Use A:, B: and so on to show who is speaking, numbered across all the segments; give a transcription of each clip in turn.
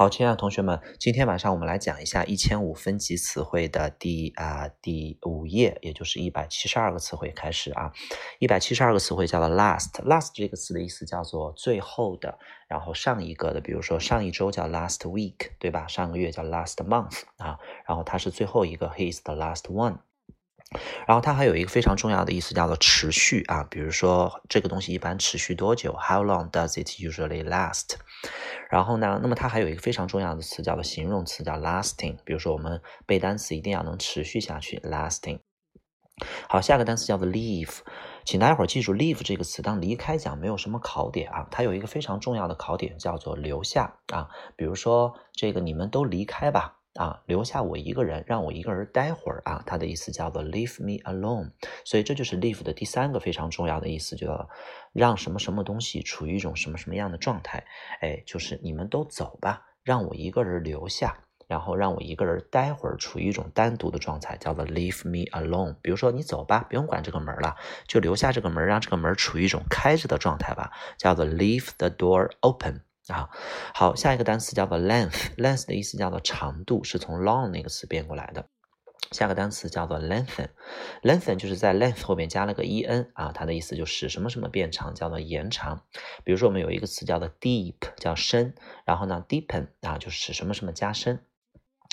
A: 好，亲爱的同学们，今天晚上我们来讲一下一千五分级词汇的第啊第五页，也就是一百七十二个词汇开始啊。一百七十二个词汇叫做 last，last 这个词的意思叫做最后的，然后上一个的，比如说上一周叫 last week，对吧？上个月叫 last month 啊，然后它是最后一个，he is the last one。然后它还有一个非常重要的意思叫做持续啊，比如说这个东西一般持续多久？How long does it usually last？然后呢，那么它还有一个非常重要的词叫做形容词，叫 lasting。比如说我们背单词一定要能持续下去，lasting。好，下个单词叫做 leave，请大家伙记住 leave 这个词，当离开讲没有什么考点啊，它有一个非常重要的考点叫做留下啊。比如说这个你们都离开吧。啊，留下我一个人，让我一个人待会儿啊，它的意思叫做 leave me alone。所以这就是 leave 的第三个非常重要的意思，就叫让什么什么东西处于一种什么什么样的状态。哎，就是你们都走吧，让我一个人留下，然后让我一个人待会儿处于一种单独的状态，叫做 leave me alone。比如说你走吧，不用管这个门了，就留下这个门，让这个门处于一种开着的状态吧，叫做 leave the door open。啊，好，下一个单词叫做 length，length 的意思叫做长度，是从 long 那个词变过来的。下个单词叫做 lengthen，lengthen 就是在 length 后面加了个 en 啊，它的意思就是什么什么变长，叫做延长。比如说我们有一个词叫做 deep，叫深，然后呢 deepen 啊，就使什么什么加深。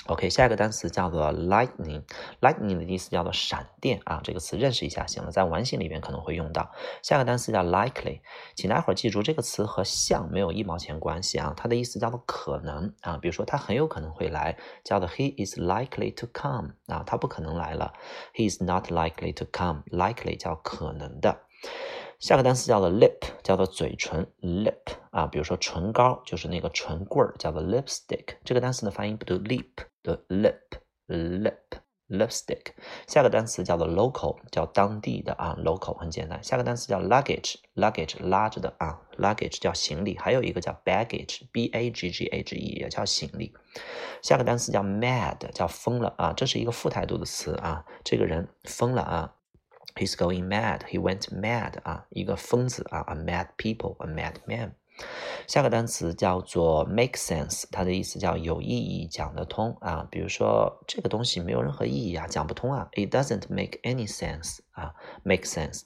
A: OK，下一个单词叫做 lightning，lightning 的意思叫做闪电啊，这个词认识一下行了，在完形里面可能会用到。下个单词叫 likely，请大伙儿记住这个词和像没有一毛钱关系啊，它的意思叫做可能啊，比如说他很有可能会来，叫做 he is likely to come 啊，他不可能来了，he is not likely to come，likely 叫可能的。下个单词叫做 lip，叫做嘴唇 lip 啊，比如说唇膏就是那个唇棍儿，叫做 lipstick。这个单词的发音不读 lip，读 lip lip lipstick。下个单词叫做 local，叫当地的啊，local 很简单。下个单词叫 luggage，luggage 拉着的啊，luggage 叫行李。还有一个叫 baggage，b a g g a g e 也叫行李。下个单词叫 mad，叫疯了啊，这是一个副态度的词啊，这个人疯了啊。He's going mad. He went mad. 啊，一个疯子啊，a mad people, a mad man. 下个单词叫做 make sense，它的意思叫有意义、讲得通啊。比如说这个东西没有任何意义啊，讲不通啊。It doesn't make any sense 啊，make sense。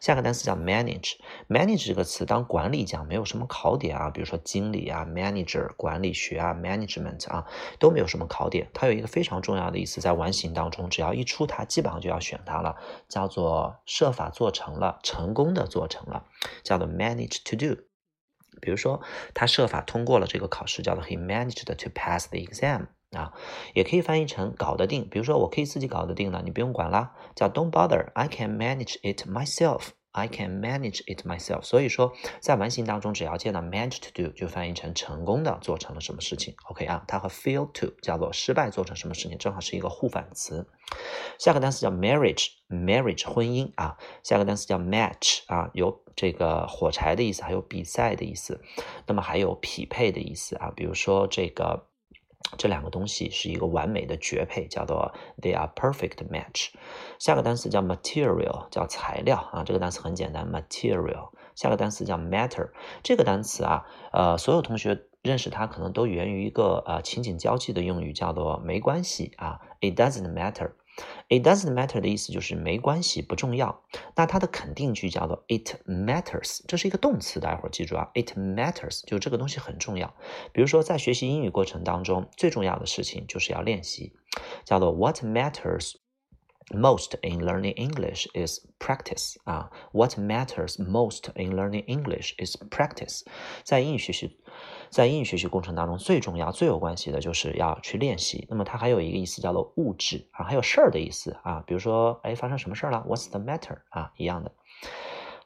A: 下个单词叫 manage，manage 这个词当管理讲没有什么考点啊。比如说经理啊，manager 管理学啊，management 啊都没有什么考点。它有一个非常重要的意思，在完形当中，只要一出它，基本上就要选它了，叫做设法做成了，成功的做成了，叫做 manage to do。比如说，他设法通过了这个考试，叫做 he managed to pass the exam 啊，也可以翻译成搞得定。比如说，我可以自己搞得定了，你不用管啦，叫 don't bother，I can manage it myself。I can manage it myself。所以说，在完形当中，只要见到 manage to do，就翻译成成功的做成了什么事情。OK 啊，它和 fail to 叫做失败做成什么事情，正好是一个互反词。下个单词叫 marriage，marriage 婚姻啊。下个单词叫 match 啊，有这个火柴的意思，还有比赛的意思，那么还有匹配的意思啊。比如说这个。这两个东西是一个完美的绝配，叫做 they are perfect match。下个单词叫 material，叫材料啊。这个单词很简单，material。下个单词叫 matter。这个单词啊，呃，所有同学认识它可能都源于一个呃情景交际的用语，叫做没关系啊，it doesn't matter。It doesn't matter 的意思就是没关系，不重要。那它的肯定句叫做 It matters，这是一个动词，大家伙记住啊，It matters 就这个东西很重要。比如说在学习英语过程当中，最重要的事情就是要练习，叫做 What matters most in learning English is practice 啊。What matters most in learning English is practice，在英语学习。在英语学习过程当中，最重要、最有关系的就是要去练习。那么它还有一个意思叫做物质啊，还有事儿的意思啊。比如说，哎，发生什么事儿了？What's the matter？啊，一样的。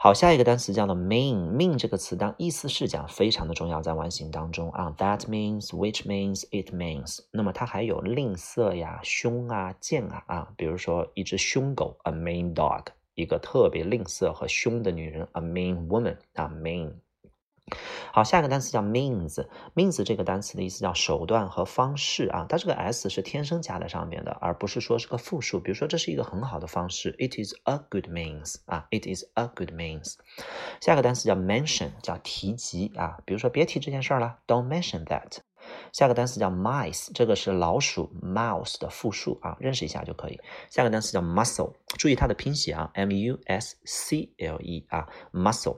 A: 好，下一个单词叫做 mean。mean 这个词当意思是讲非常的重要，在完形当中啊。That means，which means，it means。那么它还有吝啬呀、凶啊、贱啊啊。比如说一只凶狗，a mean dog；一个特别吝啬和凶的女人，a mean woman。啊，mean。好，下一个单词叫 means，means 这个单词的意思叫手段和方式啊，它这个 s 是天生加在上面的，而不是说是个复数。比如说，这是一个很好的方式，it is a good means 啊，it is a good means。下个单词叫 mention，叫提及啊，比如说别提这件事儿了，don't mention that。下个单词叫 mice，这个是老鼠 mouse 的复数啊，认识一下就可以。下个单词叫 muscle，注意它的拼写啊，m u s c l e 啊，muscle。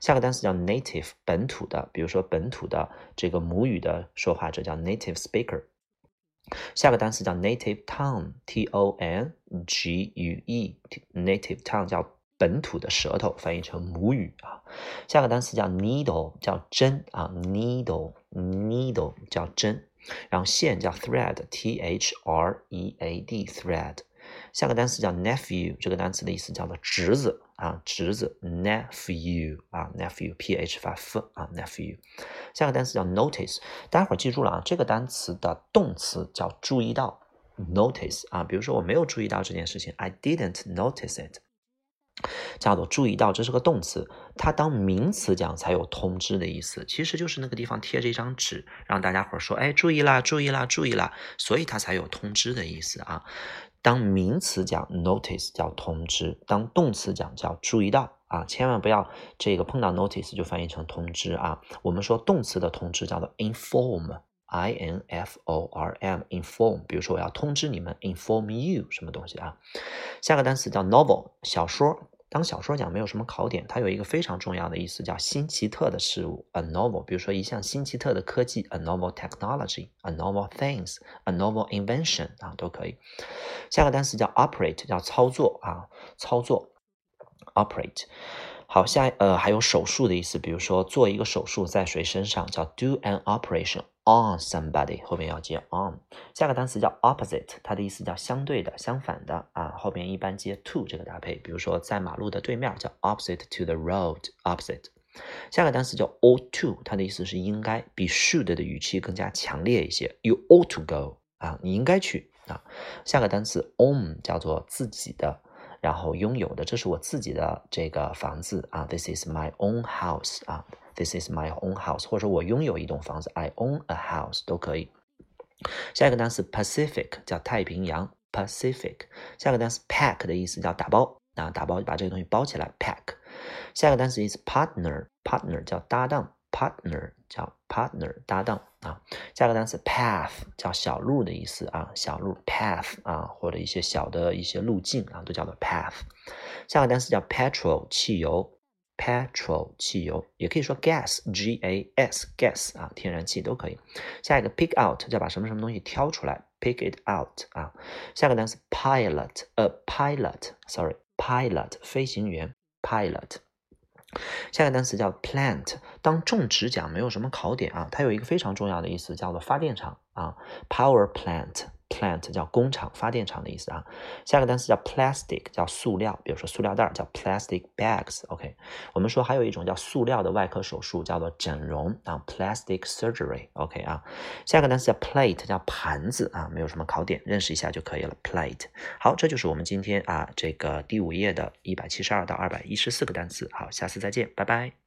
A: 下个单词叫 native，本土的，比如说本土的这个母语的说话者叫 native speaker。下个单词叫 native tongue，t o n g u e，native tongue 叫本土的舌头，翻译成母语啊。下个单词叫 needle，叫针啊，needle，needle 叫针。然后线叫 thread，t h r e a d，thread。下个单词叫 nephew，这个单词的意思叫做侄子啊，侄子 nephew 啊，nephew，p h 发 f 啊，nephew。下个单词叫 notice，待会儿记住了啊，这个单词的动词叫注意到，notice 啊，比如说我没有注意到这件事情，I didn't notice it，叫做注意到，这是个动词，它当名词讲才有通知的意思，其实就是那个地方贴着一张纸，让大家伙说，哎，注意啦，注意啦，注意啦，所以它才有通知的意思啊。当名词讲 notice 叫通知，当动词讲叫注意到啊，千万不要这个碰到 notice 就翻译成通知啊。我们说动词的通知叫做 inform，i n f o r m，inform。比如说我要通知你们，inform you 什么东西啊？下个单词叫 novel，小说。当小说讲没有什么考点，它有一个非常重要的意思，叫新奇特的事物，a novel。比如说一项新奇特的科技，a novel technology，a novel things，a novel invention 啊，都可以。下个单词叫 operate，叫操作啊，操作，operate。好，下呃还有手术的意思，比如说做一个手术在谁身上，叫 do an operation on somebody，后面要接 on。下个单词叫 opposite，它的意思叫相对的、相反的啊，后面一般接 to 这个搭配，比如说在马路的对面叫 opposite to the road，opposite。下个单词叫 ought to，它的意思是应该，比 should 的语气更加强烈一些，you ought to go 啊，你应该去啊。下个单词 own 叫做自己的。然后拥有的，这是我自己的这个房子啊，This is my own house 啊，This is my own house，或者说我拥有一栋房子，I own a house 都可以。下一个单词 Pacific 叫太平洋，Pacific。下一个单词 pack 的意思叫打包啊，打包把这个东西包起来，pack。下一个单词是 partner，partner 叫搭档。partner 叫 partner 搭档啊，下个单词 path 叫小路的意思啊，小路 path 啊，或者一些小的一些路径啊，都叫做 path。下个单词叫 petrol 汽油，petrol 汽油，也可以说 gas g a s gas 啊，天然气都可以。下一个 pick out 叫把什么什么东西挑出来，pick it out 啊。下个单词 pilot a pilot sorry pilot 飞行员 pilot。下一个单词叫 plant，当种植讲没有什么考点啊，它有一个非常重要的意思叫做发电厂啊，power plant plant 叫工厂、发电厂的意思啊。下个单词叫 plastic，叫塑料，比如说塑料袋叫 plastic bags。OK，我们说还有一种叫塑料的外科手术叫做整容啊，plastic surgery。OK 啊，下个单词叫 plate，叫盘子啊，没有什么考点，认识一下就可以了。plate。好，这就是我们今天啊这个第五页的一百七十二到二百一十四个单词。好，下次再见，拜拜。